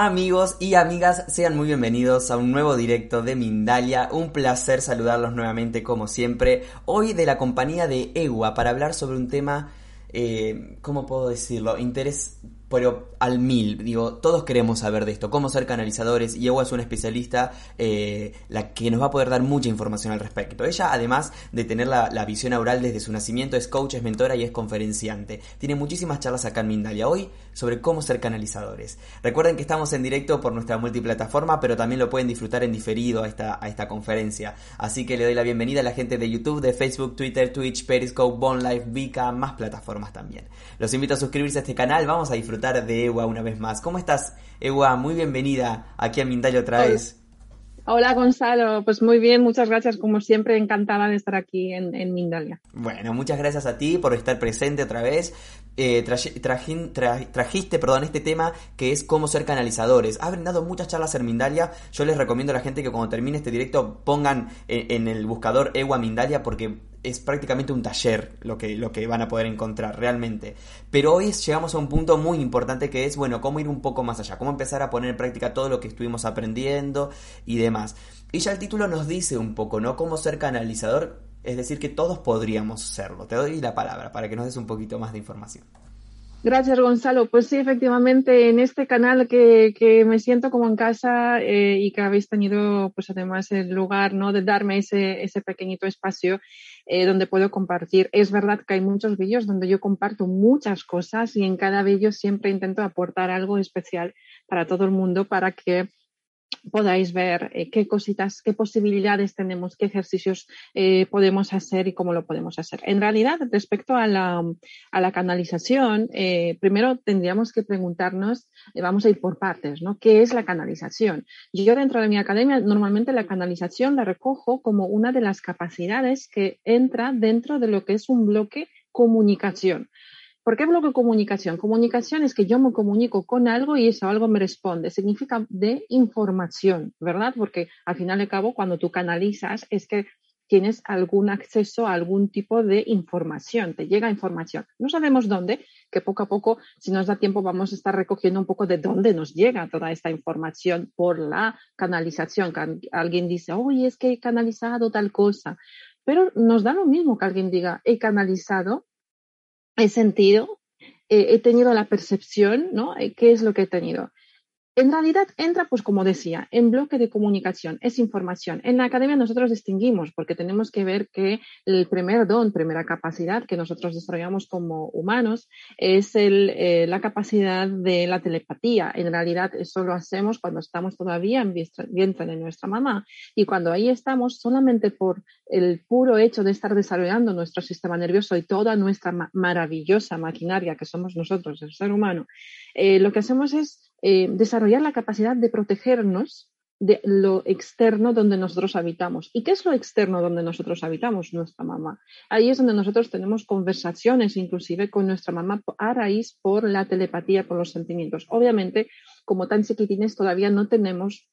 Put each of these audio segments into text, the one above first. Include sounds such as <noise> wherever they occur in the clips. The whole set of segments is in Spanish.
Amigos y amigas, sean muy bienvenidos a un nuevo directo de Mindalia. Un placer saludarlos nuevamente como siempre. Hoy de la compañía de EWA para hablar sobre un tema, eh, ¿cómo puedo decirlo? Interés pero al mil. Digo, todos queremos saber de esto, cómo ser canalizadores, y Ewa es una especialista eh, la que nos va a poder dar mucha información al respecto. Ella, además de tener la, visión aural desde su nacimiento, es coach, es mentora y es conferenciante. Tiene muchísimas charlas acá en Mindalia hoy sobre cómo ser canalizadores. Recuerden que estamos en directo por nuestra multiplataforma, pero también lo pueden disfrutar en diferido a esta, a esta conferencia. Así que le doy la bienvenida a la gente de YouTube, de Facebook, Twitter, Twitch, Periscope, Life, Vika, más plataformas también. Los invito a suscribirse a este canal, vamos a disfrutar de Ewa una vez más. ¿Cómo estás, Ewa? Muy bienvenida aquí a Mindalia otra vez. Hola Gonzalo, pues muy bien, muchas gracias, como siempre, encantada de estar aquí en, Mindalia. Bueno, muchas gracias a ti por estar presente otra vez. Eh, trajiste perdón, este tema que es cómo ser canalizadores. Ha brindado muchas charlas en Mindalia. Yo les recomiendo a la gente que cuando termine este directo pongan en, en el buscador Ewa Mindalia porque es prácticamente un taller lo que, lo que van a poder encontrar realmente. Pero hoy llegamos a un punto muy importante que es, bueno, cómo ir un poco más allá, cómo empezar a poner en práctica todo lo que estuvimos aprendiendo y demás. Y ya el título nos dice un poco, ¿no? Cómo ser canalizador, es decir, que todos podríamos serlo. Te doy la palabra para que nos des un poquito más de información. Gracias, Gonzalo. Pues sí, efectivamente, en este canal que, que me siento como en casa eh, y que habéis tenido, pues además, el lugar, ¿no? De darme ese, ese pequeñito espacio eh, donde puedo compartir. Es verdad que hay muchos vídeos donde yo comparto muchas cosas y en cada vídeo siempre intento aportar algo especial para todo el mundo para que podáis ver eh, qué cositas, qué posibilidades tenemos, qué ejercicios eh, podemos hacer y cómo lo podemos hacer. En realidad, respecto a la, a la canalización, eh, primero tendríamos que preguntarnos, vamos a ir por partes, ¿no? ¿Qué es la canalización? Yo dentro de mi academia normalmente la canalización la recojo como una de las capacidades que entra dentro de lo que es un bloque comunicación. ¿Por qué bloque comunicación? Comunicación es que yo me comunico con algo y eso algo me responde. Significa de información, ¿verdad? Porque al final y cabo, cuando tú canalizas, es que tienes algún acceso a algún tipo de información, te llega información. No sabemos dónde, que poco a poco, si nos da tiempo, vamos a estar recogiendo un poco de dónde nos llega toda esta información por la canalización. alguien dice, oye, es que he canalizado tal cosa. Pero nos da lo mismo que alguien diga, he canalizado he sentido, he tenido la percepción, ¿no? Eh, ¿Qué es lo que he tenido? En realidad entra, pues como decía, en bloque de comunicación, es información. En la academia nosotros distinguimos porque tenemos que ver que el primer don, primera capacidad que nosotros desarrollamos como humanos es eh, la capacidad de la telepatía. En realidad eso lo hacemos cuando estamos todavía en vientre de nuestra mamá y cuando ahí estamos solamente por el puro hecho de estar desarrollando nuestro sistema nervioso y toda nuestra maravillosa maquinaria que somos nosotros, el ser humano, eh, lo que hacemos es eh, desarrollar la capacidad de protegernos de lo externo donde nosotros habitamos. ¿Y qué es lo externo donde nosotros habitamos? Nuestra mamá. Ahí es donde nosotros tenemos conversaciones inclusive con nuestra mamá a raíz por la telepatía, por los sentimientos. Obviamente, como tan chiquitines, todavía no tenemos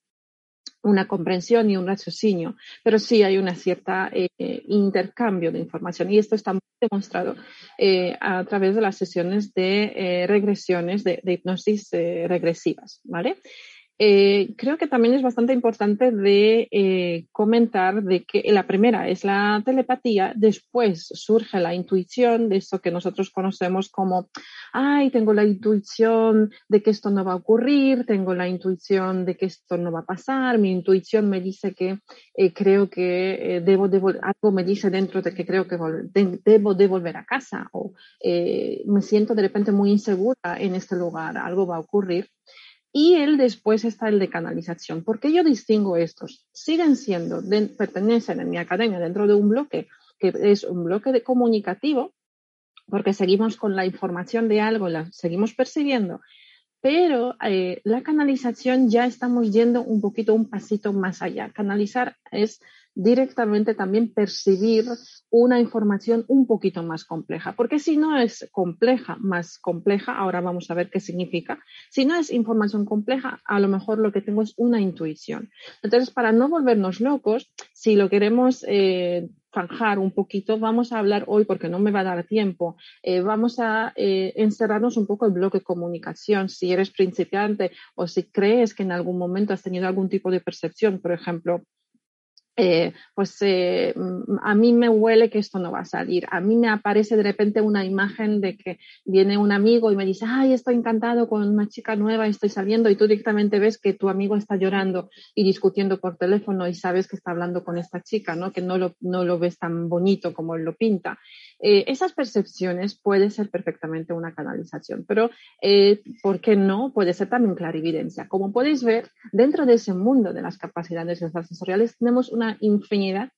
una comprensión y un raciocinio, pero sí hay una cierta eh, intercambio de información y esto está demostrado eh, a través de las sesiones de eh, regresiones de, de hipnosis regresivas, ¿vale? Eh, creo que también es bastante importante de eh, comentar de que la primera es la telepatía, después surge la intuición de eso que nosotros conocemos como, ay, tengo la intuición de que esto no va a ocurrir, tengo la intuición de que esto no va a pasar, mi intuición me dice que eh, creo que debo devolver, algo me dice dentro de que creo que debo devolver a casa o me siento de repente muy insegura en este lugar, algo va a ocurrir. Y él después está el de canalización. ¿Por qué yo distingo estos? Siguen siendo, pertenecen en mi academia dentro de un bloque que es un bloque de comunicativo, porque seguimos con la información de algo, la seguimos percibiendo, pero eh, la canalización ya estamos yendo un poquito, un pasito más allá. Canalizar es directamente también percibir una información un poquito más compleja. Porque si no es compleja, más compleja, ahora vamos a ver qué significa. Si no es información compleja, a lo mejor lo que tengo es una intuición. Entonces, para no volvernos locos, si lo queremos eh, un poquito, vamos a hablar hoy porque no me va a dar tiempo, eh, vamos a eh, encerrarnos un poco el bloque comunicación, si eres principiante o si crees que en algún momento has tenido algún tipo de percepción, por ejemplo, eh, pues eh, a mí me huele que esto no va a salir. A mí me aparece de repente una imagen de que viene un amigo y me dice, ay, estoy encantado con una chica nueva, estoy saliendo y tú directamente ves que tu amigo está llorando y discutiendo por teléfono y sabes que está hablando con esta chica, ¿no? Que no lo, no lo ves tan bonito como él lo pinta. Eh, esas percepciones puede ser perfectamente una canalización, pero eh, ¿por qué no? Puede ser también clarividencia. Como podéis ver, dentro de ese mundo de las capacidades sensoriales tenemos una infinidad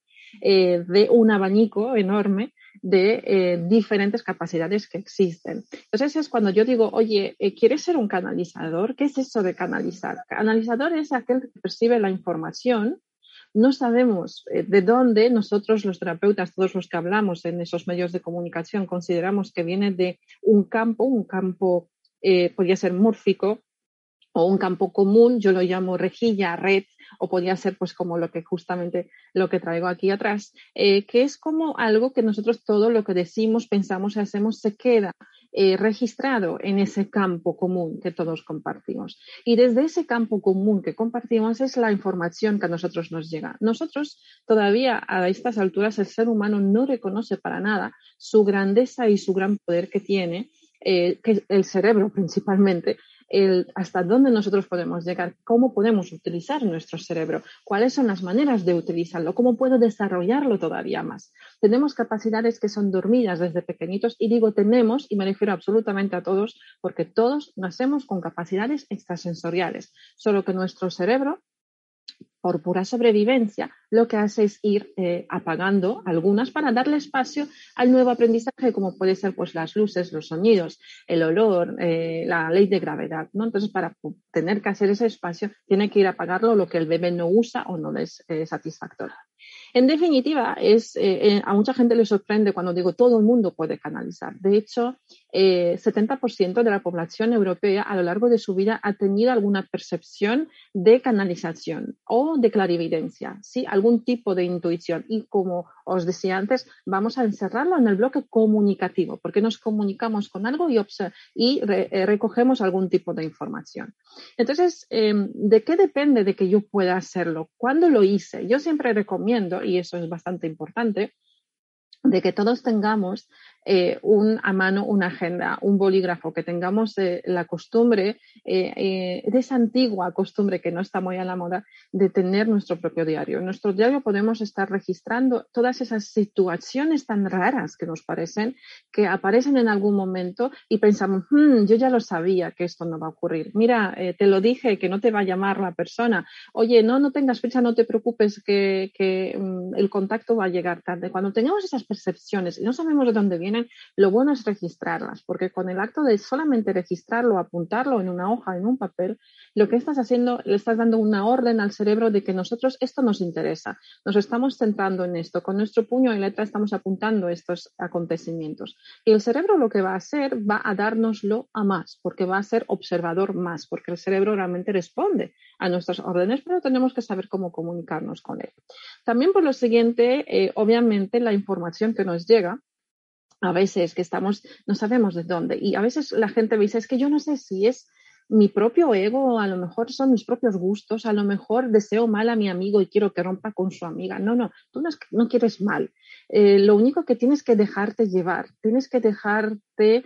eh, de un abanico enorme de diferentes capacidades que existen. Entonces es cuando yo digo, oye, ¿quieres ser un canalizador? ¿Qué es eso de canalizar? Canalizador es aquel que percibe la información no sabemos eh, de dónde nosotros los terapeutas, todos los que hablamos en esos medios de comunicación, consideramos que viene de un campo, un campo eh, podría ser mórfico o un campo común, yo lo llamo rejilla, red, o podría ser pues como lo que justamente lo que traigo aquí atrás, eh, que es como algo que nosotros todo lo que decimos, pensamos y hacemos se queda eh, registrado en ese campo común que todos compartimos. Y desde ese campo común que compartimos es la información que a nosotros nos llega. Nosotros todavía a estas alturas el ser humano no reconoce para nada su grandeza y su gran poder que tiene, eh, que el cerebro principalmente, el hasta dónde nosotros podemos llegar, cómo podemos utilizar nuestro cerebro, cuáles son las maneras de utilizarlo, cómo puedo desarrollarlo todavía más. Tenemos capacidades que son dormidas desde pequeñitos y digo tenemos y me refiero absolutamente a todos porque todos nacemos con capacidades extrasensoriales, solo que nuestro cerebro por pura sobrevivencia, lo que hace es ir eh, apagando algunas para darle espacio al nuevo aprendizaje, como puede ser pues, las luces, los sonidos, el olor, eh, la ley de gravedad. ¿no? Entonces, para tener que hacer ese espacio, tiene que ir a apagarlo lo que el bebé no usa o no es eh, satisfactorio. En definitiva, es, a mucha gente le sorprende cuando digo todo el mundo puede canalizar. De hecho, 70% de la población europea a lo largo de su vida ha tenido alguna percepción de canalización o de clarividencia, ¿sí? algún tipo de intuición. Y como os decía antes, vamos a encerrarlo en el bloque comunicativo, porque nos comunicamos con algo y, y eh, recogemos algún tipo de información. Entonces, em, ¿de qué depende de que yo pueda hacerlo? ¿Cuándo lo hice? Yo siempre recomiendo, y eso es bastante importante, de que todos tengamos eh, un, a mano una agenda, un bolígrafo, que tengamos eh, la costumbre, eh, de esa antigua costumbre que no está muy a la moda, de tener nuestro propio diario. En nuestro diario podemos estar registrando todas esas situaciones tan raras que nos parecen, que aparecen en algún momento y pensamos, hmm, yo ya lo sabía que esto no va a ocurrir. Mira, te lo dije, que no te va a llamar la persona. Oye, no, no tengas fecha, no te preocupes, que, mm, el contacto va a llegar tarde. Cuando tengamos esas percepciones y no sabemos de dónde lo bueno es registrarlas, porque con el acto de solamente registrarlo, apuntarlo en una hoja, en un papel, lo que estás haciendo, le estás dando una orden al cerebro de que nosotros esto nos interesa, nos estamos centrando en esto, con nuestro puño y letra estamos apuntando estos acontecimientos. Y el cerebro lo que va a hacer va a dárnoslo a más, porque va a ser observador más, porque el cerebro realmente responde a nuestras órdenes, pero tenemos que saber cómo comunicarnos con él. También por lo siguiente, eh, obviamente la información que nos llega a veces que estamos, no sabemos de dónde. Y a veces la gente me dice, es que yo no sé si es mi propio ego, a lo mejor son mis propios gustos, a lo mejor deseo mal a mi amigo y quiero que rompa con su amiga. No, no, tú no, quieres mal. Eh, lo único que tienes que dejarte llevar, tienes que dejarte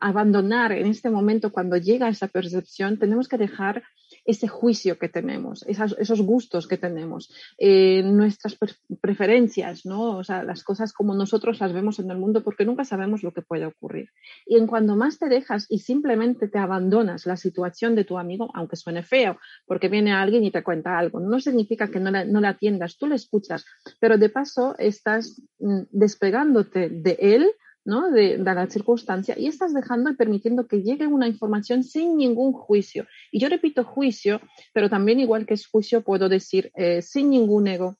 abandonar en este momento cuando llega esa percepción, tenemos que dejar ese juicio que tenemos, esos gustos que tenemos, eh, nuestras preferencias, ¿no? O sea, las cosas como nosotros las vemos en el mundo porque nunca sabemos lo que puede ocurrir. Y en cuando más te dejas y simplemente te abandonas la situación de tu amigo, aunque suene feo, porque viene alguien y te cuenta algo, no significa que no la, no la atiendas, tú le escuchas, pero de paso estás mm, despegándote de él ¿no? De, la circunstancia y estás dejando y permitiendo que llegue una información sin ningún juicio. Y yo repito juicio, pero también igual que es juicio puedo decir eh, sin ningún ego,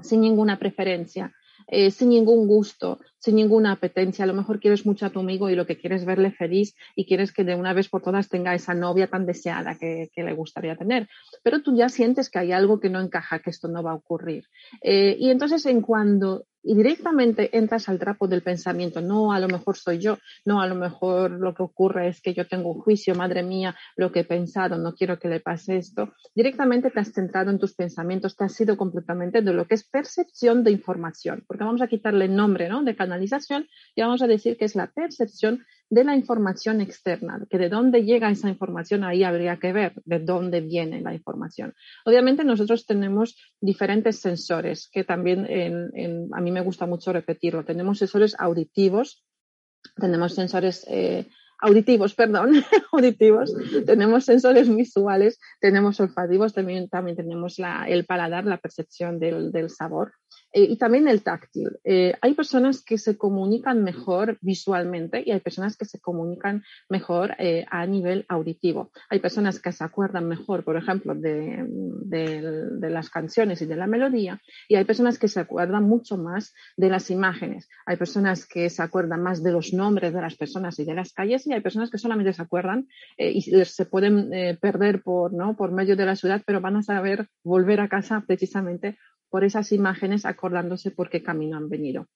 sin ninguna preferencia, eh, sin ningún gusto, sin ninguna apetencia. A lo mejor quieres mucho a tu amigo y lo que quieres es verle feliz y quieres que de una vez por todas tenga esa novia tan deseada que, le gustaría tener. Pero tú ya sientes que hay algo que no encaja, que esto no va a ocurrir. Eh, y entonces, en cuando y directamente entras al trapo del pensamiento, no, a lo mejor soy yo, no, a lo mejor lo que ocurre es que yo tengo un juicio, madre mía, lo que he pensado, no quiero que le pase esto. Directamente te has centrado en tus pensamientos, te has ido completamente de lo que es percepción de información, porque vamos a quitarle el nombre ¿no? de canalización y vamos a decir que es la percepción de la información externa, que de dónde llega esa información, ahí habría que ver de dónde viene la información. Obviamente nosotros tenemos diferentes sensores, que también a mí me gusta mucho repetirlo. Tenemos sensores auditivos, tenemos sensores eh, auditivos, perdón, <laughs> auditivos, tenemos sensores visuales, tenemos olfativos, también, también tenemos el paladar, la percepción del sabor. Eh, y también el táctil. Eh, hay personas que se comunican mejor visualmente y hay personas que se comunican mejor eh, a nivel auditivo. Hay personas que se acuerdan mejor, por ejemplo, de, de, las canciones y de la melodía y hay personas que se acuerdan mucho más de las imágenes. Hay personas que se acuerdan más de los nombres de las personas y de las calles y hay personas que solamente se acuerdan y se pueden perder por, ¿no? por medio de la ciudad, pero van a saber volver a casa precisamente por esas imágenes acordándose por qué camino han venido.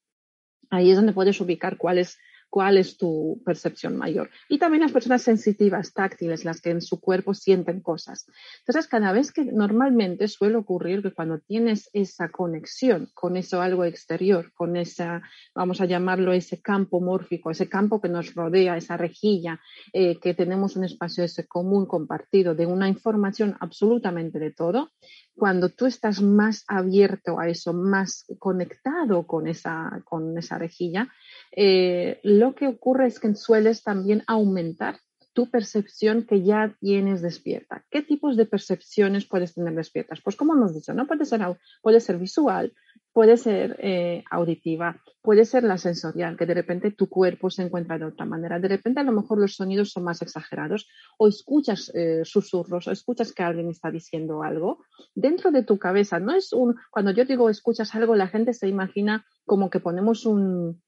Ahí es donde puedes ubicar cuál es cuál es tu percepción mayor. Y también las personas sensitivas, táctiles, las que en su cuerpo sienten cosas. Entonces, cada vez que normalmente suele ocurrir que cuando tienes esa conexión con eso algo exterior, con esa, vamos a llamarlo ese campo mórfico, ese campo que nos rodea, esa rejilla, eh, que tenemos un espacio ese común compartido de una información absolutamente de todo, cuando tú estás más abierto a eso, más conectado con esa, con esa rejilla, eh, lo que ocurre es que sueles también aumentar tu percepción que ya tienes despierta. ¿Qué tipos de percepciones puedes tener despiertas? Pues como hemos dicho, ¿no? Puede ser, puede ser visual, puede ser eh, auditiva, puede ser la sensorial, que de repente tu cuerpo se encuentra de otra manera. De repente a lo mejor los sonidos son más exagerados o escuchas eh, susurros o escuchas que alguien está diciendo algo dentro de tu cabeza. No es un, cuando yo digo escuchas algo, la gente se imagina como que ponemos un,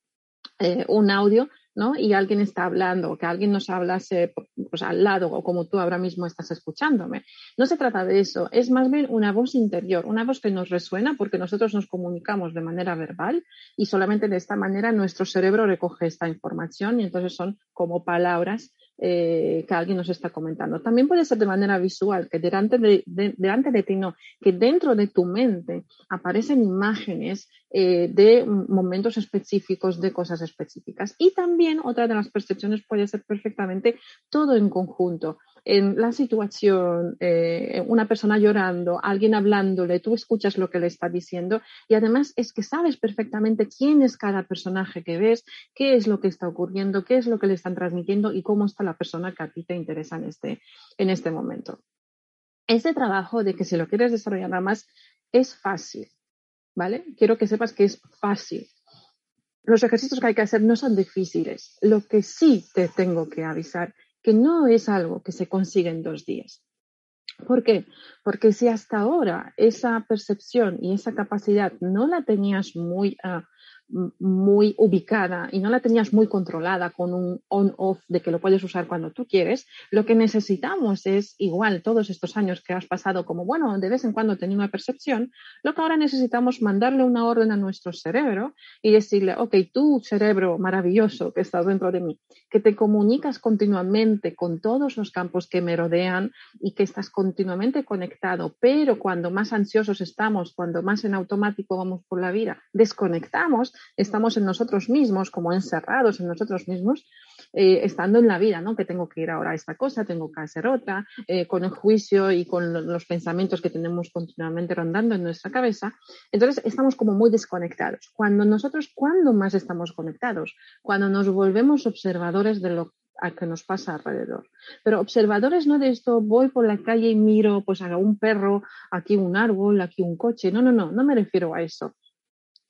eh, un audio ¿no? Y alguien está hablando, o que alguien nos hablase pues, al lado, o como tú ahora mismo estás escuchándome. No se trata de eso, es más bien una voz interior, una voz que nos resuena porque nosotros nos comunicamos de manera verbal y solamente de esta manera nuestro cerebro recoge esta información y entonces son como palabras eh, que alguien nos está comentando. También puede ser de manera visual, que delante de, delante de ti no, que dentro de tu mente aparecen imágenes eh, de momentos específicos, de cosas específicas. Y también otra de las percepciones puede ser perfectamente todo en conjunto en la situación, eh, una persona llorando, alguien hablándole, tú escuchas lo que le está diciendo y además es que sabes perfectamente quién es cada personaje que ves, qué es lo que está ocurriendo, qué es lo que le están transmitiendo y cómo está la persona que a ti te interesa en este, en este momento. Ese trabajo de que si lo quieres desarrollar nada más es fácil, ¿vale? Quiero que sepas que es fácil. Los ejercicios que hay que hacer no son difíciles. Lo que sí te tengo que avisar que no es algo que se consigue en dos días. ¿Por qué? Porque si hasta ahora esa percepción y esa capacidad no la tenías muy uh, muy ubicada y no la tenías muy controlada con un on-off de que lo puedes usar cuando tú quieres, lo que necesitamos es igual todos estos años que has pasado como, bueno, de vez en cuando tenía una percepción, lo que ahora necesitamos mandarle una orden a nuestro cerebro y decirle, ok, tú cerebro maravilloso que estás dentro de mí, que te comunicas continuamente con todos los campos que me rodean y que estás continuamente conectado, pero cuando más ansiosos estamos, cuando más en automático vamos por la vida, desconectamos, estamos en nosotros mismos, como encerrados en nosotros mismos, eh, estando en la vida, ¿no? Que tengo que ir ahora a esta cosa, tengo que hacer otra, eh, con el juicio y con los pensamientos que tenemos continuamente rondando en nuestra cabeza. Entonces, estamos como muy desconectados. Cuando nosotros, ¿cuándo más estamos conectados? Cuando nos volvemos observadores de lo que nos pasa alrededor. Pero observadores no de esto, voy por la calle y miro pues a un perro, aquí un árbol, aquí un coche. No, no, no, no me refiero a eso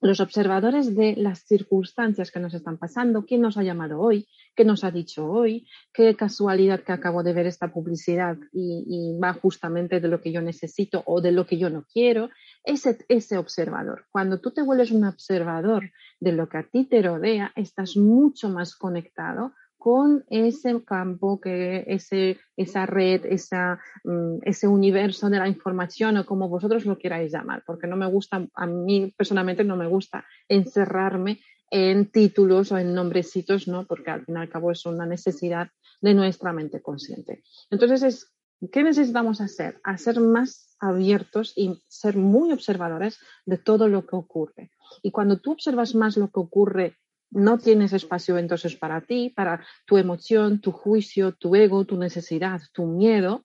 los observadores de las circunstancias que nos están pasando, quién nos ha llamado hoy, qué nos ha dicho hoy, qué casualidad que acabo de ver esta publicidad y, va justamente de lo que yo necesito o de lo que yo no quiero. Ese, ese observador. Cuando tú te vuelves un observador de lo que a ti te rodea, estás mucho más conectado con ese campo, que ese, esa red, esa, mm, ese universo de la información o como vosotros lo queráis llamar, porque no me gusta, a mí personalmente no me gusta encerrarme en títulos o en nombrecitos, ¿no? Porque al fin y al cabo es una necesidad de nuestra mente consciente. Entonces, ¿qué necesitamos hacer? Hacer más abiertos y ser muy observadores de todo lo que ocurre. Y cuando tú observas más lo que ocurre no tienes espacio entonces para ti, para tu emoción, tu juicio, tu ego, tu necesidad, tu miedo.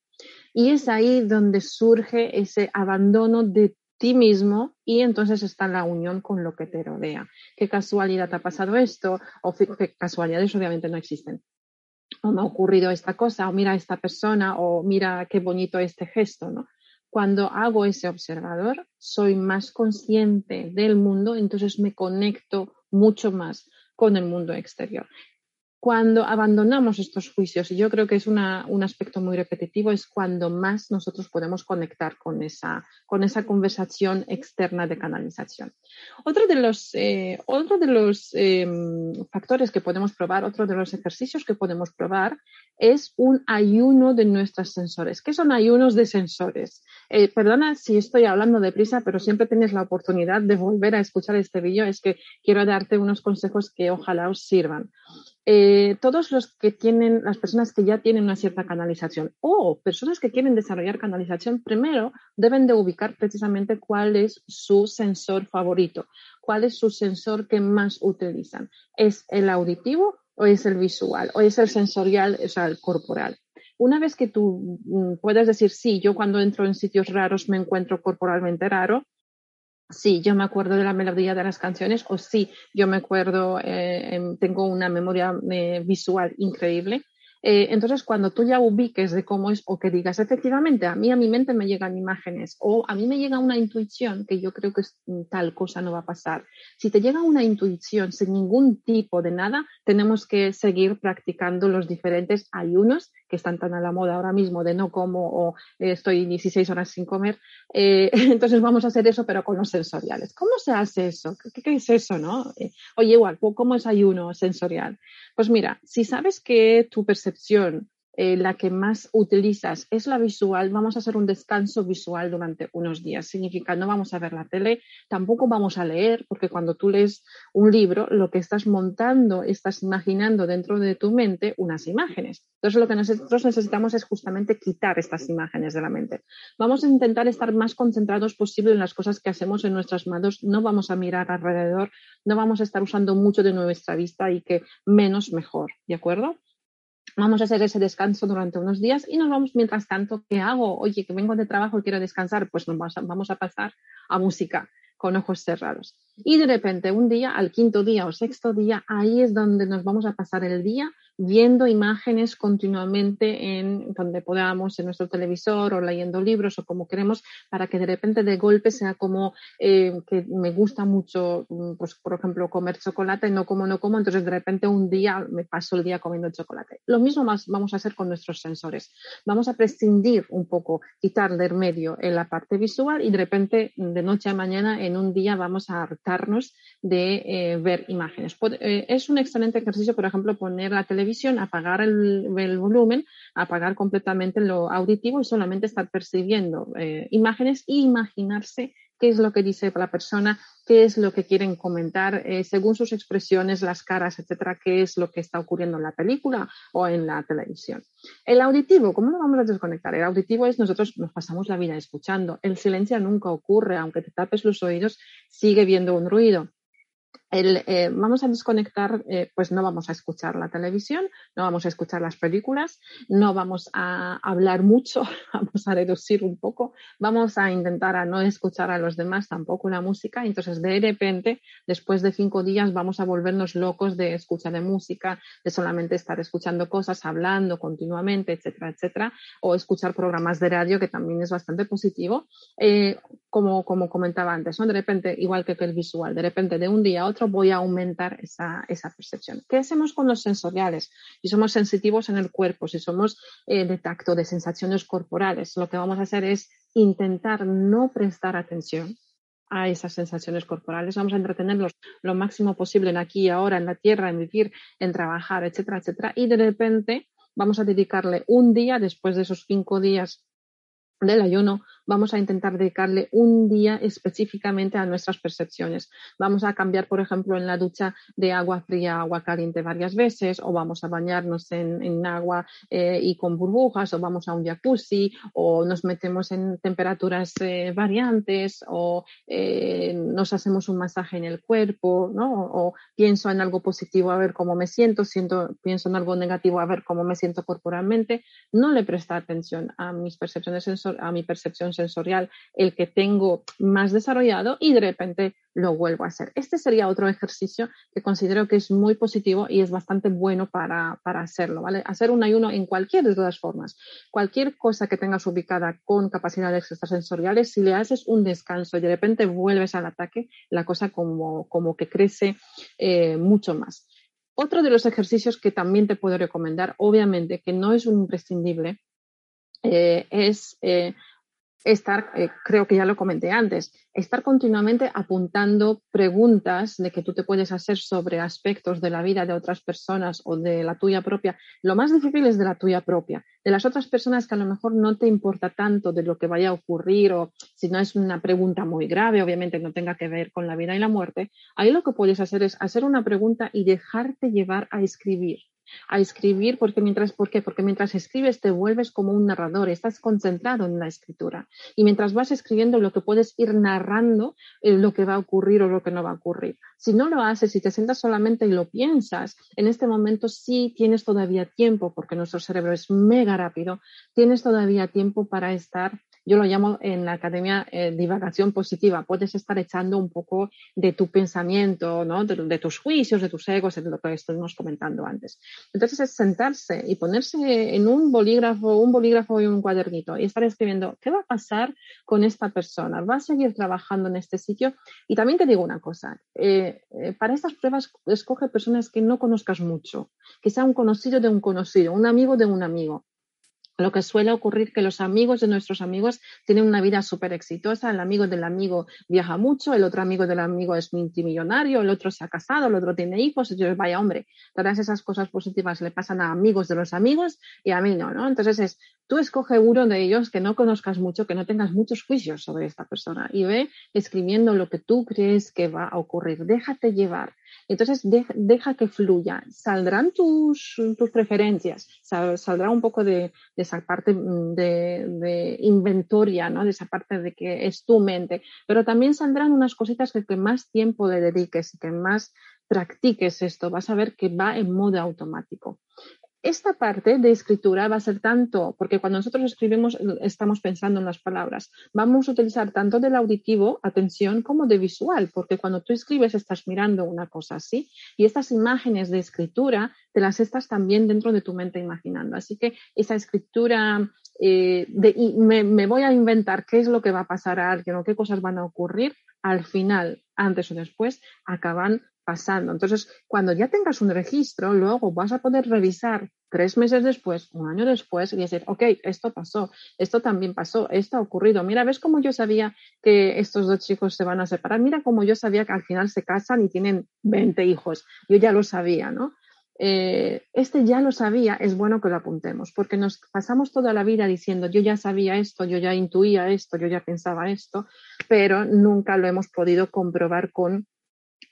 Y es ahí donde surge ese abandono de ti mismo y entonces está la unión con lo que te rodea. ¿Qué casualidad ha pasado esto? O qué casualidades obviamente no existen. O me ha ocurrido esta cosa, o mira esta persona, o mira qué bonito este gesto, ¿no? Cuando hago ese observador, soy más consciente del mundo, entonces me conecto mucho más con el mundo exterior. Cuando abandonamos estos juicios, y yo creo que es un aspecto muy repetitivo, es cuando más nosotros podemos conectar con esa, con esa conversación externa de canalización. Otro de los, eh, otro de los em, factores que podemos probar, otro de los ejercicios que podemos probar es un ayuno de nuestros sensores. ¿Qué son ayunos de sensores? Eh, perdona si estoy hablando deprisa, pero siempre tienes la oportunidad de volver a escuchar este vídeo. Es que quiero darte unos consejos que ojalá os sirvan. Eh, todos los que tienen, las personas que ya tienen una cierta canalización o personas que quieren desarrollar canalización, primero deben de ubicar precisamente cuál es su sensor favorito, cuál es su sensor que más utilizan. ¿Es el auditivo o es el visual o es el sensorial, o sea, el corporal? Una vez que tú mm, puedes decir, sí, yo cuando entro en sitios raros me encuentro corporalmente raro, sí, yo me acuerdo de la melodía de las canciones o sí, yo me acuerdo, eh, em, tengo una memoria eh, visual increíble. Eh, entonces, cuando tú ya ubiques de cómo es o que digas, efectivamente, a mí a mi mente me llegan imágenes o a mí me llega una intuición que yo creo que mm, tal cosa no va a pasar. Si te llega una intuición sin ningún tipo de nada, tenemos que seguir practicando los diferentes ayunos que están tan a la moda ahora mismo de no como o eh, estoy 16 horas sin comer. Eh, <laughs> entonces vamos a hacer eso, pero con los sensoriales. ¿Cómo se hace eso? ¿Qué, es eso, no? oye, igual, ¿cómo es ayuno sensorial? Pues mira, si sabes que tu percepción eh, la que más utilizas es la visual, vamos a hacer un descanso visual durante unos días. Significa, no vamos a ver la tele, tampoco vamos a leer, porque cuando tú lees un libro, lo que estás montando, estás imaginando dentro de tu mente unas imágenes. Entonces, lo que nosotros necesitamos es justamente quitar estas imágenes de la mente. Vamos a intentar estar más concentrados posible en las cosas que hacemos en nuestras manos. No vamos a mirar alrededor, no vamos a estar usando mucho de nuestra vista y que menos mejor, ¿de acuerdo? Vamos a hacer ese descanso durante unos días y nos vamos, mientras tanto, ¿qué hago? Oye, que vengo de trabajo y quiero descansar, pues nos vamos a pasar a música con ojos cerrados. Y de repente, un día, al quinto día o sexto día, ahí es donde nos vamos a pasar el día viendo imágenes continuamente en donde podamos, en nuestro televisor o leyendo libros o como queremos, para que de repente de golpe sea como eh, que me gusta mucho, mm, pues por ejemplo, comer chocolate, no como, no como, entonces de repente un día me paso el día comiendo chocolate. Lo mismo más vamos a hacer con nuestros sensores. Vamos a prescindir un poco, quitar del medio en la parte visual y de repente de noche a mañana en un día vamos a hartarnos de eh, ver imágenes. Eh, es un excelente ejercicio, por ejemplo, poner la televisión apagar el, volumen, apagar completamente lo auditivo y solamente estar percibiendo eh, imágenes e imaginarse qué es lo que dice la persona, qué es lo que quieren comentar, eh, según sus expresiones, las caras, etcétera, qué es lo que está ocurriendo en la película o en la televisión. El auditivo, ¿cómo lo vamos a desconectar? El auditivo es nosotros nos pasamos la vida escuchando. El silencio nunca ocurre, aunque te tapes los oídos, sigue viendo un ruido el, eh, vamos a desconectar, eh, pues no vamos a escuchar la televisión, no vamos a escuchar las películas, no vamos a hablar mucho, <laughs> vamos a reducir un poco, vamos a intentar a no escuchar a los demás tampoco la música. Entonces, de repente, después de cinco días, vamos a volvernos locos de escucha de música, de solamente estar escuchando cosas, hablando continuamente, etcétera, etcétera, o escuchar programas de radio, que también es bastante positivo. Eh, como, como comentaba antes, ¿no? De repente, igual que el visual, de repente de un día a otro voy a aumentar esa, esa percepción. ¿Qué hacemos con los sensoriales? Si somos sensitivos en el cuerpo, si somos eh, de tacto, de sensaciones corporales, lo que vamos a hacer es intentar no prestar atención a esas sensaciones corporales. Vamos a entretenerlos lo máximo posible en aquí y ahora, en la tierra, en vivir, en trabajar, etcétera, etcétera. Y de repente vamos a dedicarle un día después de esos cinco días del ayuno, vamos a intentar dedicarle un día específicamente a nuestras percepciones. Vamos a cambiar, por ejemplo, en la ducha de agua fría a agua caliente varias veces, o vamos a bañarnos en, agua eh, y con burbujas, o vamos a un jacuzzi, o nos metemos en temperaturas eh, variantes, o eh, nos hacemos un masaje en el cuerpo, ¿no? O, pienso en algo positivo a ver cómo me siento, siento, pienso en algo negativo a ver cómo me siento corporalmente. No le presta atención a mis percepciones sensoriales a mi percepción el que tengo más desarrollado y de repente lo vuelvo a hacer. Este sería otro ejercicio que considero que es muy positivo y es bastante bueno para, hacerlo, ¿vale? Hacer un ayuno en cualquier de todas formas. Cualquier cosa que tengas ubicada con capacidades extrasensoriales, si le haces un descanso y de repente vuelves al ataque, la cosa como, como que crece eh, mucho más. Otro de los ejercicios que también te puedo recomendar, obviamente que no es un imprescindible, eh, es eh, estar, eh, creo que ya lo comenté antes, estar continuamente apuntando preguntas de que tú te puedes hacer sobre aspectos de la vida de otras personas o de la tuya propia. Lo más difícil es de la tuya propia. De las otras personas que a lo mejor no te importa tanto de lo que vaya a ocurrir o si no es una pregunta muy grave, obviamente no tenga que ver con la vida y la muerte, ahí lo que puedes hacer es hacer una pregunta y dejarte llevar a escribir a escribir porque mientras, ¿por qué? Porque mientras escribes te vuelves como un narrador, estás concentrado en la escritura. Y mientras vas escribiendo lo que puedes ir narrando es lo que va a ocurrir o lo que no va a ocurrir. Si no lo haces y te sientas solamente y lo piensas, en este momento sí tienes todavía tiempo, porque nuestro cerebro es mega rápido, tienes todavía tiempo para estar yo lo llamo en la academia eh, divagación positiva. Puedes estar echando un poco de tu pensamiento, ¿no? de, tus juicios, de tus egos, de lo que estuvimos comentando antes. Entonces es sentarse y ponerse en un bolígrafo, un bolígrafo y un cuadernito y estar escribiendo qué va a pasar con esta persona. ¿Va a seguir trabajando en este sitio? Y también te digo una cosa, eh, eh, para estas pruebas escoge personas que no conozcas mucho, que sea un conocido de un conocido, un amigo de un amigo lo que suele ocurrir que los amigos de nuestros amigos tienen una vida súper exitosa, el amigo del amigo viaja mucho, el otro amigo del amigo es multimillonario, el otro se ha casado, el otro tiene hijos, y vaya hombre, todas esas cosas positivas le pasan a amigos de los amigos y a mí no, ¿no? Entonces es, tú escoge uno de ellos que no conozcas mucho, que no tengas muchos juicios sobre esta persona y ve escribiendo lo que tú crees que va a ocurrir, déjate llevar. Entonces, deja que fluya. Saldrán tus, tus preferencias, saldrá un poco de, esa parte mm, de, inventoria, ¿no? de esa parte de que es tu mente, pero también saldrán unas cositas que, que más tiempo le dediques y que más practiques esto, vas a ver que va en modo automático esta parte de escritura va a ser tanto, porque cuando nosotros escribimos estamos pensando en las palabras, vamos a utilizar tanto del auditivo, atención, como de visual, porque cuando tú escribes estás mirando una cosa así y estas imágenes de escritura te las estás también dentro de tu mente imaginando. Así que esa escritura eh, de, me, me voy a inventar qué es lo que va a pasar a alguien o qué cosas van a ocurrir, al final, antes o después, acaban pasando. Entonces, cuando ya tengas un registro, luego vas a poder revisar tres meses después, un año después, y decir, ok, esto pasó, esto también pasó, esto ha ocurrido. Mira, ¿ves cómo yo sabía que estos dos chicos se van a separar? Mira cómo yo sabía que al final se casan y tienen 20 hijos. Yo ya lo sabía, ¿no? Eh, este ya lo sabía, es bueno que lo apuntemos, porque nos pasamos toda la vida diciendo, yo ya sabía esto, yo ya intuía esto, yo ya pensaba esto, pero nunca lo hemos podido comprobar con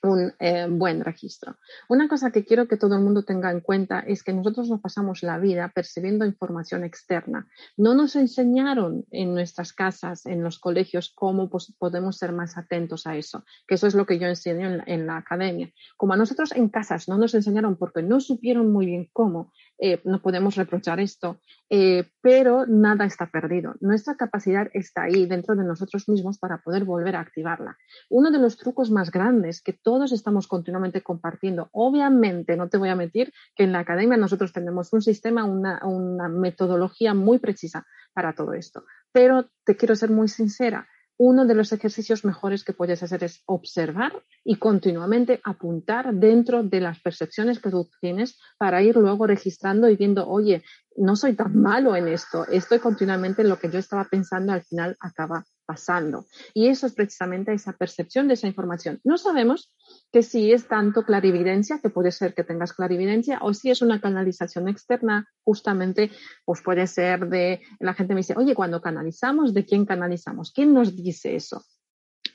un eh, buen registro. Una cosa que quiero que todo el mundo tenga en cuenta es que nosotros nos pasamos la vida percibiendo información externa. No nos enseñaron en nuestras casas, en los colegios, cómo podemos ser más atentos a eso, que eso es lo que yo enseño en la, academia. Como a nosotros en casas no nos enseñaron porque no supieron muy bien cómo, eh, no podemos reprochar esto, eh, pero nada está perdido. Nuestra capacidad está ahí dentro de nosotros mismos para poder volver a activarla. Uno de los trucos más grandes que todos estamos continuamente compartiendo. Obviamente, no te voy a mentir que en la academia nosotros tenemos un sistema, una, una metodología muy precisa para todo esto. Pero te quiero ser muy sincera. Uno de los ejercicios mejores que puedes hacer es observar y continuamente apuntar dentro de las percepciones que tú tienes para ir luego registrando y viendo, oye, no soy tan malo en esto, estoy continuamente en lo que yo estaba pensando, al final acaba pasando. Y eso es precisamente esa percepción de esa información. No sabemos que si es tanto clarividencia, que puede ser que tengas clarividencia, o si es una canalización externa, justamente, pues puede ser de, la gente me dice, oye, cuando canalizamos, ¿de quién canalizamos? ¿Quién nos dice eso?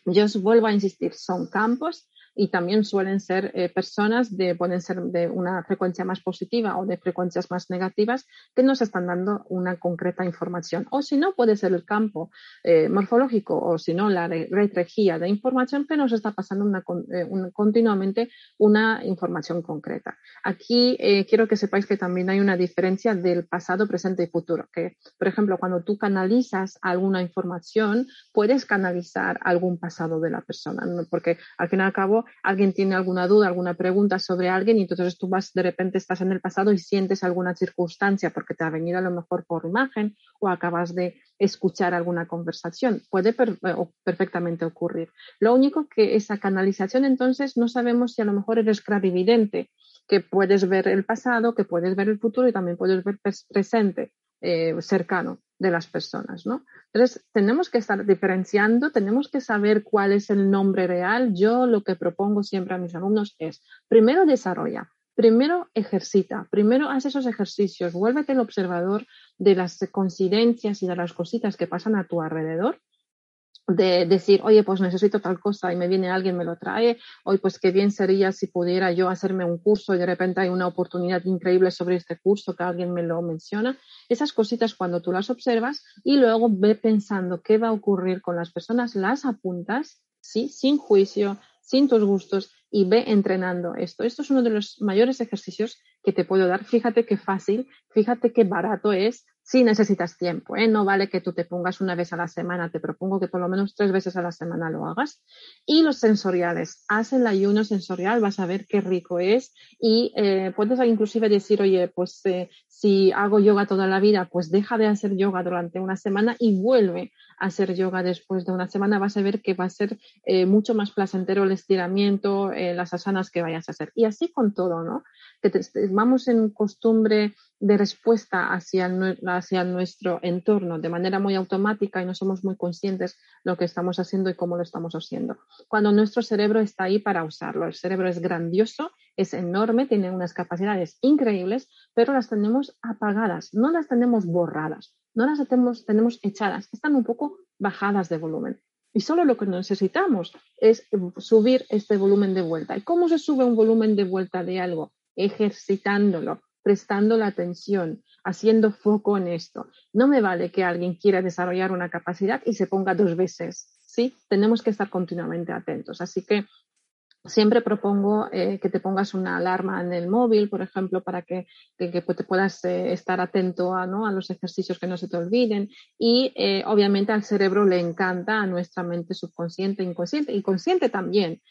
Yo os vuelvo a insistir, son campos y también suelen ser eh, personas de, pueden ser de una frecuencia más positiva o de frecuencias más negativas que nos están dando una concreta información. O si no, puede ser el campo eh, morfológico o si no, la red regía de información que nos está pasando una, eh, continuamente una información concreta. Aquí quiero que sepáis que también hay una diferencia del pasado, presente y futuro. Que, por ejemplo, cuando tú canalizas alguna información, puedes canalizar algún pasado de la persona, porque al fin y al cabo alguien tiene alguna duda, alguna pregunta sobre alguien y entonces tú vas, de repente estás en el pasado y sientes alguna circunstancia porque te ha venido a lo mejor por imagen o acabas de escuchar alguna conversación. Puede perfectamente ocurrir. Lo único que esa canalización entonces no sabemos si a lo mejor eres clarividente, que puedes ver el pasado, que puedes ver el futuro y también puedes ver presente. Eh, cercano de las personas, ¿no? Entonces, tenemos que estar diferenciando, tenemos que saber cuál es el nombre real. Yo lo que propongo siempre a mis alumnos es, primero desarrolla, primero ejercita, primero haz esos ejercicios, vuélvete el observador de las coincidencias y de las cositas que pasan a tu alrededor de decir, oye, pues necesito tal cosa y me viene alguien, me lo trae, hoy pues qué bien sería si pudiera yo hacerme un curso y de repente hay una oportunidad increíble sobre este curso que alguien me lo menciona. Esas cositas cuando tú las observas y luego ve pensando qué va a ocurrir con las personas, las apuntas, sí, sin juicio, sin tus gustos y ve entrenando esto. Esto es uno de los mayores ejercicios que te puedo dar. Fíjate qué fácil, fíjate qué barato es si necesitas tiempo, ¿eh? no vale que tú te pongas una vez a la semana, te propongo que por lo menos tres veces a la semana lo hagas. Y los sensoriales, haz el ayuno sensorial, vas a ver qué rico es y eh, puedes inclusive decir, oye, pues eh, si hago yoga toda la vida, pues deja de hacer yoga durante una semana y vuelve hacer yoga después de una semana, vas a ver que va a ser mucho más placentero el estiramiento, las asanas que vayas a hacer. Y así con todo, ¿no? Que vamos en costumbre de respuesta hacia, hacia nuestro entorno de manera muy automática y no somos muy conscientes lo que estamos haciendo y cómo lo estamos haciendo. Cuando nuestro cerebro está ahí para usarlo, el cerebro es grandioso, es enorme, tiene unas capacidades increíbles, pero las tenemos apagadas, no las tenemos borradas, no las tenemos, echadas, están un poco bajadas de volumen. Y solo lo que necesitamos es subir este volumen de vuelta. ¿Y cómo se sube un volumen de vuelta de algo? Ejercitándolo, prestando la atención, haciendo foco en esto. No me vale que alguien quiera desarrollar una capacidad y se ponga dos veces. Sí, tenemos que estar continuamente atentos. Así que Siempre propongo eh, que te pongas una alarma en el móvil, por ejemplo, para que, que, te puedas eh, estar atento a, ¿no? a, los ejercicios que no se te olviden. Y eh, obviamente al cerebro le encanta, a nuestra mente subconsciente, inconsciente, y consciente también,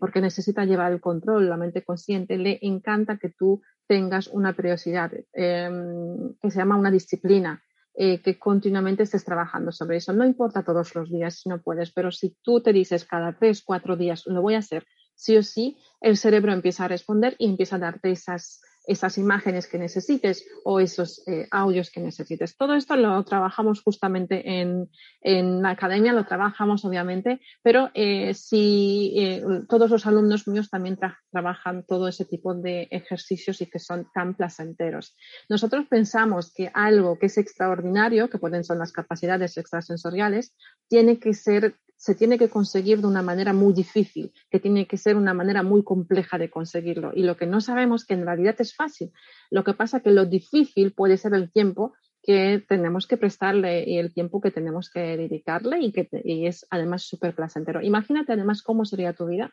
porque necesita llevar el control, la mente consciente, le encanta que tú tengas una periodicidad em, que se llama una disciplina. que continuamente estés trabajando sobre eso. No importa todos los días si no puedes, pero si tú te dices cada tres, cuatro días, lo voy a hacer, sí o sí el cerebro empieza a responder y empieza a darte esas, esas imágenes que necesites o esos eh, audios que necesites. Todo esto lo trabajamos justamente en, en la academia, lo trabajamos obviamente, pero eh, si eh, todos los alumnos míos también trabajan todo ese tipo de ejercicios y que son tan placenteros. Nosotros pensamos que algo que es extraordinario, que pueden ser las capacidades extrasensoriales, tiene que ser se tiene que conseguir de una manera muy difícil, que tiene que ser una manera muy compleja de conseguirlo. Y lo que no sabemos que en realidad es fácil. Lo que pasa que lo difícil puede ser el tiempo que tenemos que prestarle y el tiempo que tenemos que dedicarle y que es además súper placentero. Imagínate además cómo sería tu vida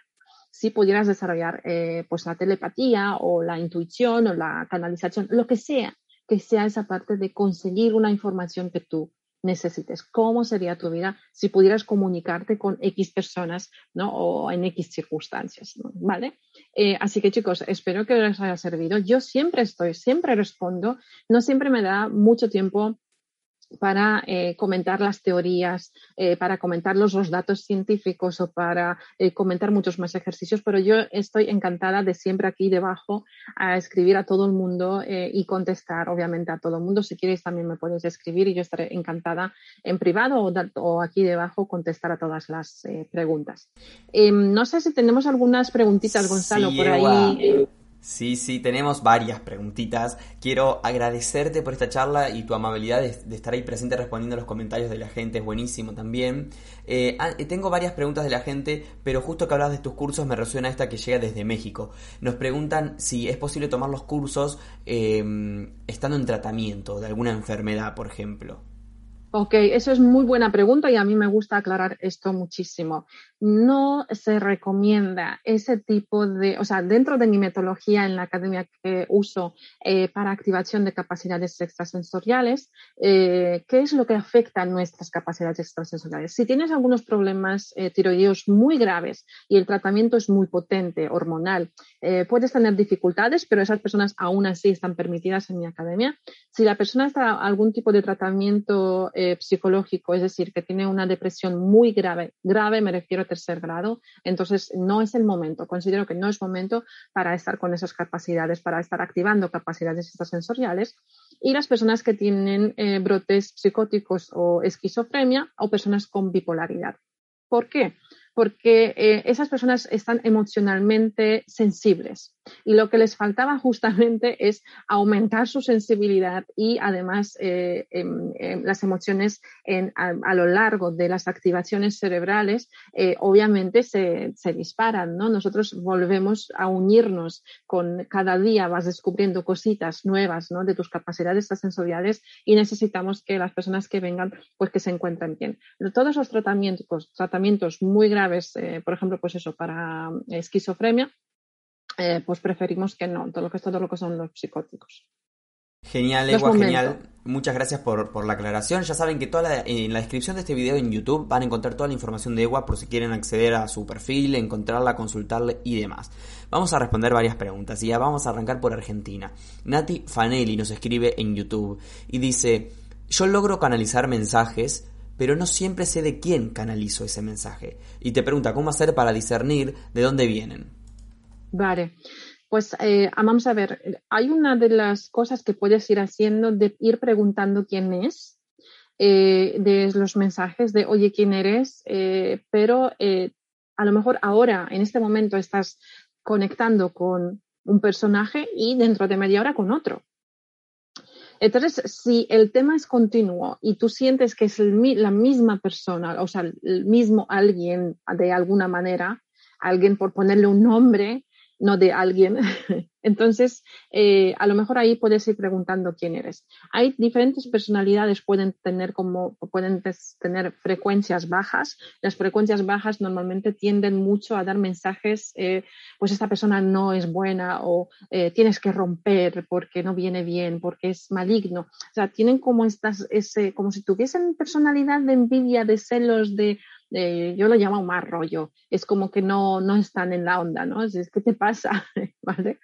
si pudieras desarrollar eh, pues la telepatía o la intuición o la canalización, lo que sea, que sea esa parte de conseguir una información que tú necesites. ¿Cómo sería tu vida si pudieras comunicarte con X personas ¿no? o en X circunstancias? ¿Vale? Eh, así que chicos, espero que les haya servido. Yo siempre estoy, siempre respondo. No siempre me da mucho tiempo para eh, comentar las teorías, eh, para comentar los, datos científicos o para eh, comentar muchos más ejercicios, pero yo estoy encantada de siempre aquí debajo a escribir a todo el mundo y contestar, obviamente, a todo el mundo. Si quieres, también me puedes escribir y yo estaré encantada en privado o, aquí debajo contestar a todas las preguntas. Em, no sé si tenemos algunas preguntitas, Gonzalo, por ahí. Sí, sí, tenemos varias preguntitas. Quiero agradecerte por esta charla y tu amabilidad de, estar ahí presente respondiendo a los comentarios de la gente, es buenísimo también. Eh, ah, tengo varias preguntas de la gente, pero justo que hablas de tus cursos me resuena esta que llega desde México. Nos preguntan si es posible tomar los cursos em, estando en tratamiento de alguna enfermedad, por ejemplo. Ok, eso es muy buena pregunta y a mí me gusta aclarar esto muchísimo. No se recomienda ese tipo de, o sea, dentro de mi metodología en la academia que uso eh, para activación de capacidades extrasensoriales, eh, ¿qué es lo que afecta a nuestras capacidades extrasensoriales? Si tienes algunos problemas eh, tiroideos muy graves y el tratamiento es muy potente, hormonal, puedes tener dificultades, pero esas personas aún así están permitidas en mi academia. Si la persona está algún tipo de tratamiento psicológico, es decir, que tiene una depresión muy grave, grave me refiero a tercer grado, entonces no es el momento, considero que no es momento para estar con esas capacidades, para estar activando capacidades extrasensoriales. Y las personas que tienen eh, brotes psicóticos o esquizofrenia o personas con bipolaridad. ¿Por qué? Porque eh, esas personas están emocionalmente sensibles y lo que les faltaba justamente <laughs> es aumentar su sensibilidad y además eh, em, em, las emociones a, lo largo de las activaciones cerebrales eh, obviamente se, disparan, ¿no? Nosotros volvemos a unirnos con cada día vas descubriendo cositas nuevas, ¿no? De tus capacidades sensoriales y necesitamos que las personas que vengan pues que se encuentren bien. Todos los tratamientos, tratamientos muy graves, eh, por ejemplo, pues eso, para esquizofrenia, eh, pues preferimos que no, todo lo que es todo lo que son los psicóticos. Genial, Egua, genial. Muchas gracias por, la aclaración. Ya saben que toda en la descripción de este video en YouTube van a encontrar toda la información de Egua por si quieren acceder a su perfil, encontrarla, consultarle y demás. Vamos a responder varias preguntas y ya vamos a arrancar por Argentina. Nati Fanelli nos escribe en YouTube y dice, yo logro canalizar mensajes, pero no siempre sé de quién canalizo ese mensaje. Y te pregunta cómo hacer para discernir de dónde vienen. Vale. Pues eh, vamos a ver, hay una de las cosas que puedes ir haciendo de ir preguntando quién es, eh, de los mensajes de, oye, ¿quién eres? Eh, pero a lo mejor ahora, en este momento, estás conectando con un personaje y dentro de media hora con otro. Entonces, si el tema es continuo y tú sientes que es la misma persona, o sea, el mismo alguien de alguna manera, alguien por ponerle un nombre, no de alguien. <laughs> Entonces, eh, a lo mejor ahí puedes ir preguntando quién eres. Hay diferentes personalidades, pueden tener como, pueden tener frecuencias bajas. Las frecuencias bajas normalmente tienden mucho a dar mensajes, eh, pues esta persona no es buena o eh, tienes que romper porque no viene bien, porque es maligno. O sea, tienen como estas, ese, como si tuviesen personalidad de envidia, de celos, de, yo lo llamo más rollo, es como que no, no están en la onda, ¿no? Es, ¿qué te pasa? <laughs> ¿Vale?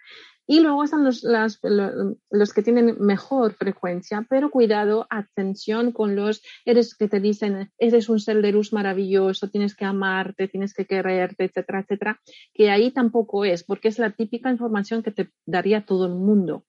Y luego están los, los, que tienen mejor frecuencia, pero cuidado, atención con los eres que te dicen, eres un ser de luz maravilloso, tienes que amarte, tienes que quererte, etcétera, etcétera, que ahí tampoco es, porque es la típica información que te daría todo el mundo.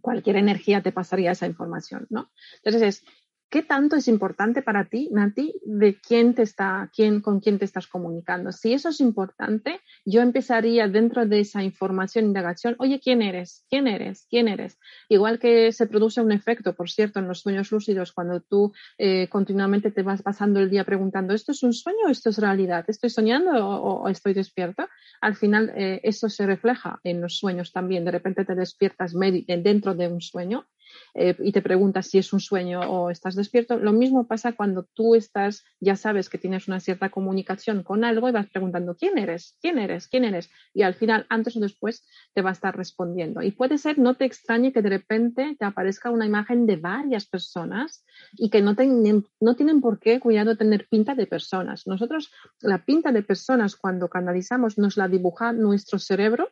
Cualquier energía te pasaría esa información, ¿no? Entonces es, ¿Qué tanto es importante para ti, Nati, de quién te está, quién, con quién te estás comunicando? Si eso es importante, yo empezaría dentro de esa información, indagación, oye, ¿quién eres? ¿Quién eres? ¿Quién eres? Igual que se produce un efecto, por cierto, en los sueños lúcidos, cuando tú eh, continuamente te vas pasando el día preguntando, ¿esto es un sueño o esto es realidad? ¿Estoy soñando o, estoy despierta? Al final, eh, eso se refleja en los sueños también. De repente te despiertas dentro de un sueño eh, y te preguntas si es un sueño o estás despierto. Lo mismo pasa cuando tú estás, ya sabes que tienes una cierta comunicación con algo y vas preguntando quién eres, quién eres, quién eres. Y al final, antes o después, te va a estar respondiendo. Y puede ser, no te extrañe que de repente te aparezca una imagen de varias personas y que no, tienen, no tienen por qué, cuidado, tener pinta de personas. Nosotros, la pinta de personas, cuando canalizamos, nos la dibuja nuestro cerebro